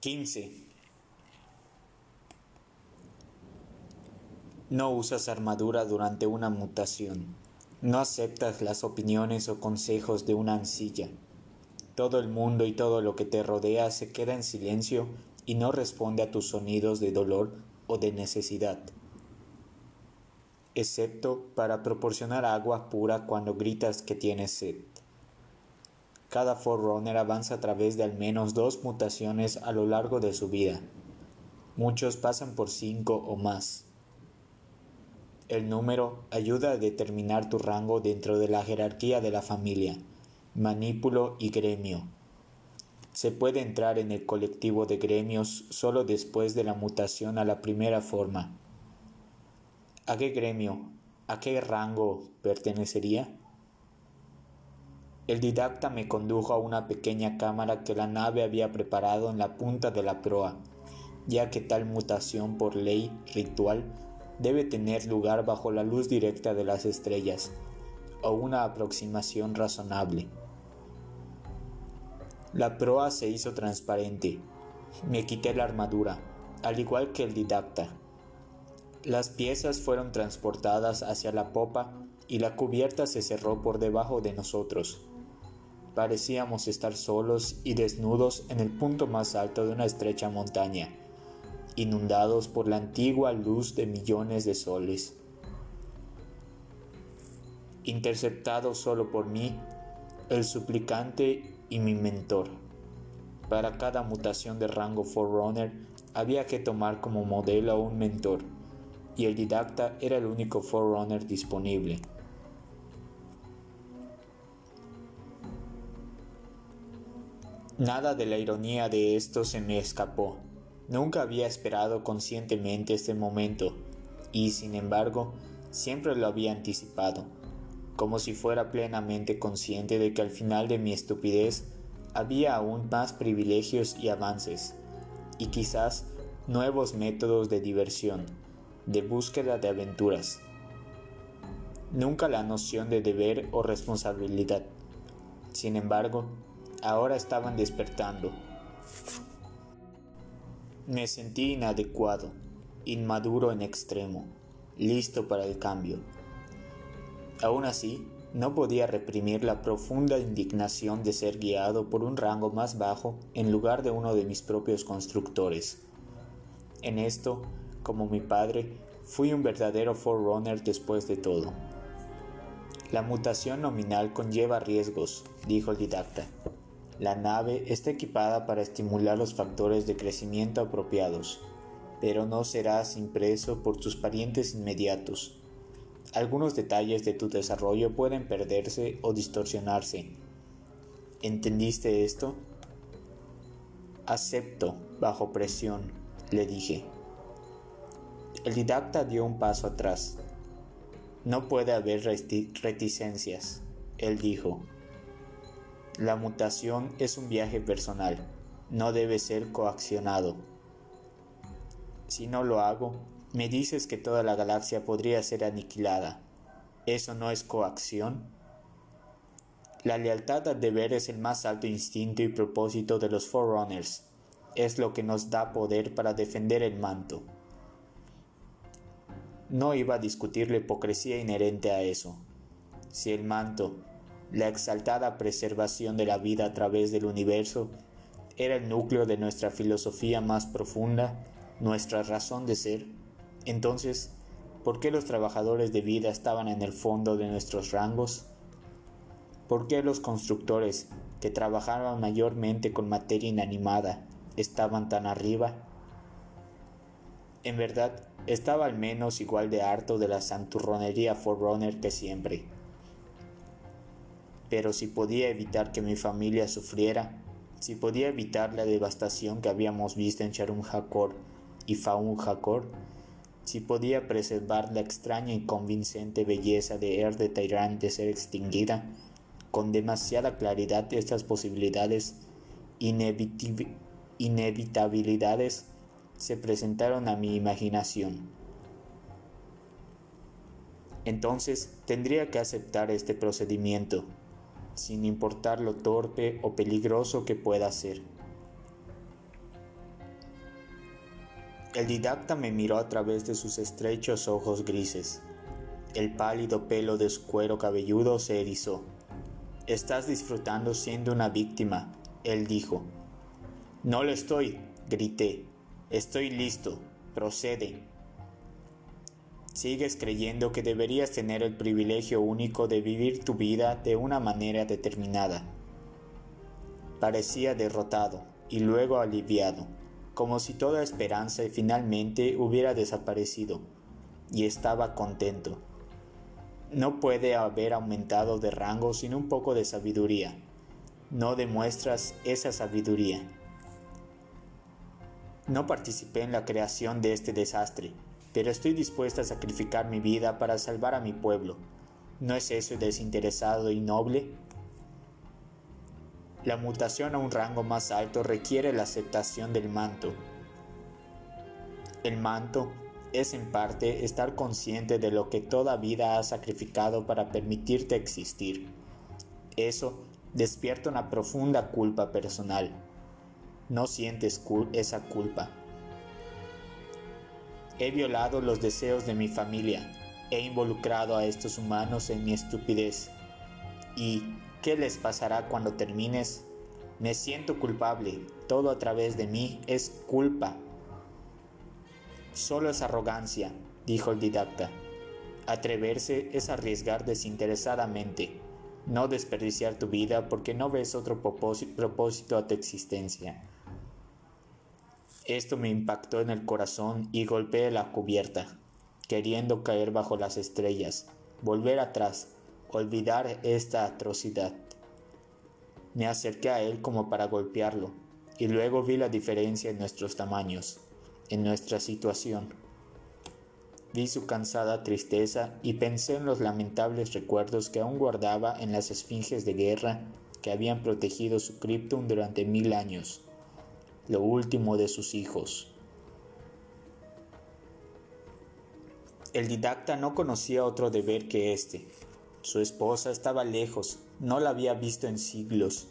15. No usas armadura durante una mutación. No aceptas las opiniones o consejos de una ancilla. Todo el mundo y todo lo que te rodea se queda en silencio y no responde a tus sonidos de dolor o de necesidad, excepto para proporcionar agua pura cuando gritas que tienes sed. Cada Forerunner avanza a través de al menos dos mutaciones a lo largo de su vida. Muchos pasan por cinco o más. El número ayuda a determinar tu rango dentro de la jerarquía de la familia, manípulo y gremio. Se puede entrar en el colectivo de gremios solo después de la mutación a la primera forma. ¿A qué gremio, a qué rango pertenecería? El didacta me condujo a una pequeña cámara que la nave había preparado en la punta de la proa, ya que tal mutación por ley ritual debe tener lugar bajo la luz directa de las estrellas, o una aproximación razonable. La proa se hizo transparente. Me quité la armadura, al igual que el didacta. Las piezas fueron transportadas hacia la popa y la cubierta se cerró por debajo de nosotros. Parecíamos estar solos y desnudos en el punto más alto de una estrecha montaña inundados por la antigua luz de millones de soles. Interceptado solo por mí, el suplicante y mi mentor. Para cada mutación de rango Forerunner había que tomar como modelo a un mentor, y el didacta era el único Forerunner disponible. Nada de la ironía de esto se me escapó. Nunca había esperado conscientemente este momento y, sin embargo, siempre lo había anticipado, como si fuera plenamente consciente de que al final de mi estupidez había aún más privilegios y avances, y quizás nuevos métodos de diversión, de búsqueda de aventuras. Nunca la noción de deber o responsabilidad. Sin embargo, ahora estaban despertando. Me sentí inadecuado, inmaduro en extremo, listo para el cambio. Aún así, no podía reprimir la profunda indignación de ser guiado por un rango más bajo en lugar de uno de mis propios constructores. En esto, como mi padre, fui un verdadero forerunner después de todo. La mutación nominal conlleva riesgos, dijo el didacta. La nave está equipada para estimular los factores de crecimiento apropiados, pero no serás impreso por tus parientes inmediatos. Algunos detalles de tu desarrollo pueden perderse o distorsionarse. ¿Entendiste esto? Acepto, bajo presión, le dije. El didacta dio un paso atrás. No puede haber reticencias, él dijo. La mutación es un viaje personal, no debe ser coaccionado. Si no lo hago, me dices que toda la galaxia podría ser aniquilada. ¿Eso no es coacción? La lealtad al deber es el más alto instinto y propósito de los Forerunners. Es lo que nos da poder para defender el manto. No iba a discutir la hipocresía inherente a eso. Si el manto, la exaltada preservación de la vida a través del universo era el núcleo de nuestra filosofía más profunda, nuestra razón de ser. Entonces, ¿por qué los trabajadores de vida estaban en el fondo de nuestros rangos? ¿Por qué los constructores, que trabajaban mayormente con materia inanimada, estaban tan arriba? En verdad, estaba al menos igual de harto de la santurronería Forerunner que siempre pero si podía evitar que mi familia sufriera, si podía evitar la devastación que habíamos visto en Sharum Hakor y Faun Hakor, si podía preservar la extraña y convincente belleza de Er de de ser extinguida, con demasiada claridad estas posibilidades inevitabilidades se presentaron a mi imaginación. Entonces tendría que aceptar este procedimiento sin importar lo torpe o peligroso que pueda ser. El didacta me miró a través de sus estrechos ojos grises. El pálido pelo de su cuero cabelludo se erizó. Estás disfrutando siendo una víctima, él dijo. No lo estoy, grité. Estoy listo. Procede. Sigues creyendo que deberías tener el privilegio único de vivir tu vida de una manera determinada. Parecía derrotado y luego aliviado como si toda esperanza finalmente hubiera desaparecido, y estaba contento. No puede haber aumentado de rango sin un poco de sabiduría. No demuestras esa sabiduría. No participé en la creación de este desastre, pero estoy dispuesta a sacrificar mi vida para salvar a mi pueblo. ¿No es eso desinteresado y noble? La mutación a un rango más alto requiere la aceptación del manto. El manto es en parte estar consciente de lo que toda vida ha sacrificado para permitirte existir. Eso despierta una profunda culpa personal. No sientes esa culpa. He violado los deseos de mi familia. He involucrado a estos humanos en mi estupidez. Y ¿Qué les pasará cuando termines? Me siento culpable. Todo a través de mí es culpa. Solo es arrogancia, dijo el didacta. Atreverse es arriesgar desinteresadamente, no desperdiciar tu vida porque no ves otro propósito a tu existencia. Esto me impactó en el corazón y golpeé la cubierta, queriendo caer bajo las estrellas, volver atrás, olvidar esta atrocidad. Me acerqué a él como para golpearlo, y luego vi la diferencia en nuestros tamaños, en nuestra situación. Vi su cansada tristeza y pensé en los lamentables recuerdos que aún guardaba en las esfinges de guerra que habían protegido su Krypton durante mil años, lo último de sus hijos. El didacta no conocía otro deber que este, su esposa estaba lejos, no la había visto en siglos.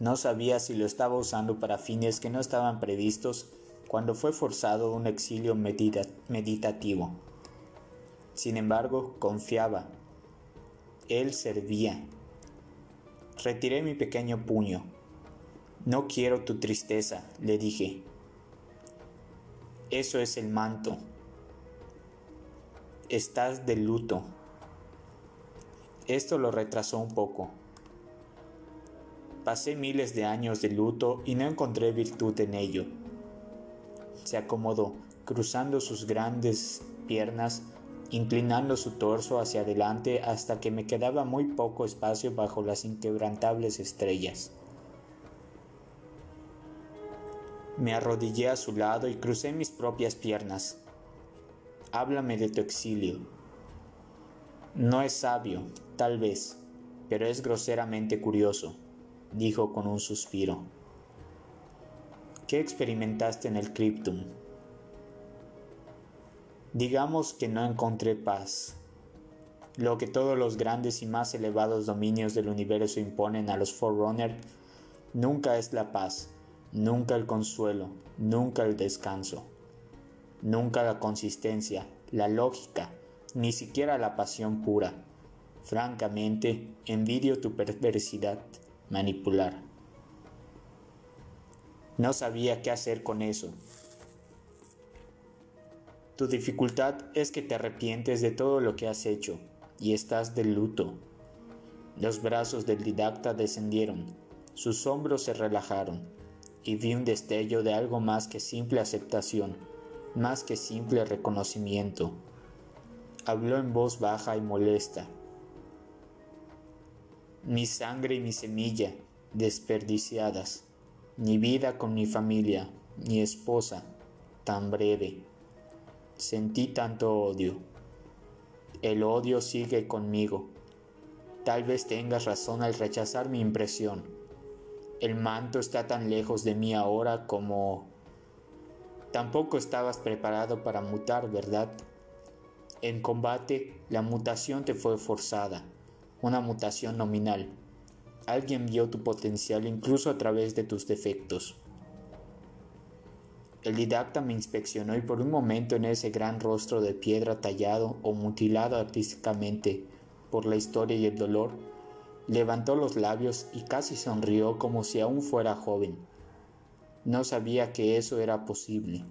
No sabía si lo estaba usando para fines que no estaban previstos cuando fue forzado un exilio meditativo. Sin embargo, confiaba. Él servía. Retiré mi pequeño puño. No quiero tu tristeza, le dije. Eso es el manto. Estás de luto. Esto lo retrasó un poco. Pasé miles de años de luto y no encontré virtud en ello. Se acomodó, cruzando sus grandes piernas, inclinando su torso hacia adelante hasta que me quedaba muy poco espacio bajo las inquebrantables estrellas. Me arrodillé a su lado y crucé mis propias piernas. Háblame de tu exilio. No es sabio, tal vez, pero es groseramente curioso, dijo con un suspiro. ¿Qué experimentaste en el Cryptum? Digamos que no encontré paz. Lo que todos los grandes y más elevados dominios del universo imponen a los Forerunner nunca es la paz, nunca el consuelo, nunca el descanso, nunca la consistencia, la lógica, ni siquiera la pasión pura. Francamente, envidio tu perversidad, manipular. No sabía qué hacer con eso. Tu dificultad es que te arrepientes de todo lo que has hecho y estás de luto. Los brazos del didacta descendieron, sus hombros se relajaron y vi un destello de algo más que simple aceptación, más que simple reconocimiento habló en voz baja y molesta. Mi sangre y mi semilla desperdiciadas, ni vida con mi familia, ni esposa, tan breve. Sentí tanto odio. El odio sigue conmigo. Tal vez tengas razón al rechazar mi impresión. El manto está tan lejos de mí ahora como... Tampoco estabas preparado para mutar, ¿verdad? En combate, la mutación te fue forzada, una mutación nominal. Alguien vio tu potencial incluso a través de tus defectos. El didacta me inspeccionó y por un momento en ese gran rostro de piedra tallado o mutilado artísticamente por la historia y el dolor, levantó los labios y casi sonrió como si aún fuera joven. No sabía que eso era posible.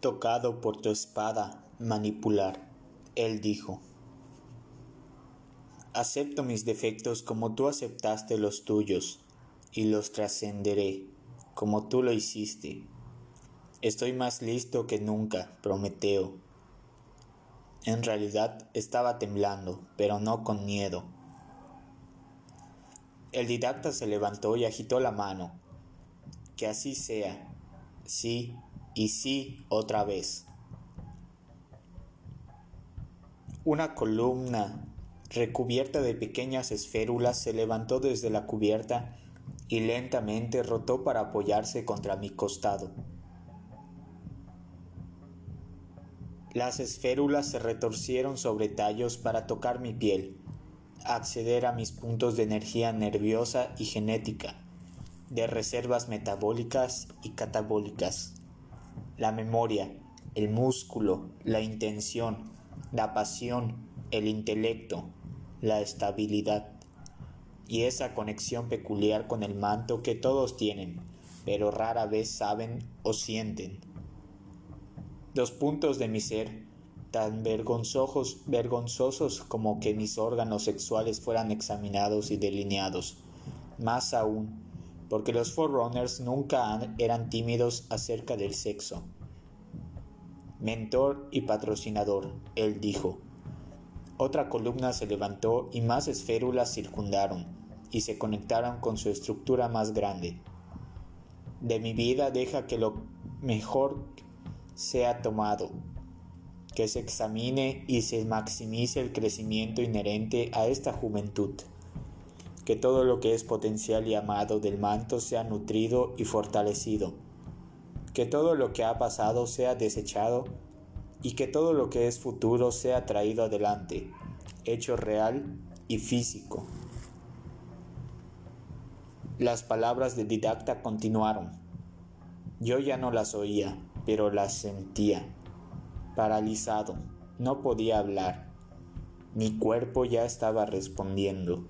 Tocado por tu espada manipular, él dijo. Acepto mis defectos como tú aceptaste los tuyos, y los trascenderé, como tú lo hiciste. Estoy más listo que nunca, Prometeo. En realidad estaba temblando, pero no con miedo. El didacta se levantó y agitó la mano. Que así sea. Sí y sí otra vez. Una columna recubierta de pequeñas esférulas, se levantó desde la cubierta y lentamente rotó para apoyarse contra mi costado. Las esférulas se retorcieron sobre tallos para tocar mi piel, acceder a mis puntos de energía nerviosa y genética, de reservas metabólicas y catabólicas, la memoria, el músculo, la intención, la pasión, el intelecto, la estabilidad y esa conexión peculiar con el manto que todos tienen, pero rara vez saben o sienten. Dos puntos de mi ser, tan vergonzosos, vergonzosos como que mis órganos sexuales fueran examinados y delineados, más aún, porque los Forerunners nunca eran tímidos acerca del sexo. Mentor y patrocinador, él dijo, otra columna se levantó y más esférulas circundaron y se conectaron con su estructura más grande. De mi vida deja que lo mejor sea tomado, que se examine y se maximice el crecimiento inherente a esta juventud, que todo lo que es potencial y amado del manto sea nutrido y fortalecido, que todo lo que ha pasado sea desechado y que todo lo que es futuro sea traído adelante, hecho real y físico. Las palabras de didacta continuaron. Yo ya no las oía, pero las sentía. Paralizado, no podía hablar. Mi cuerpo ya estaba respondiendo.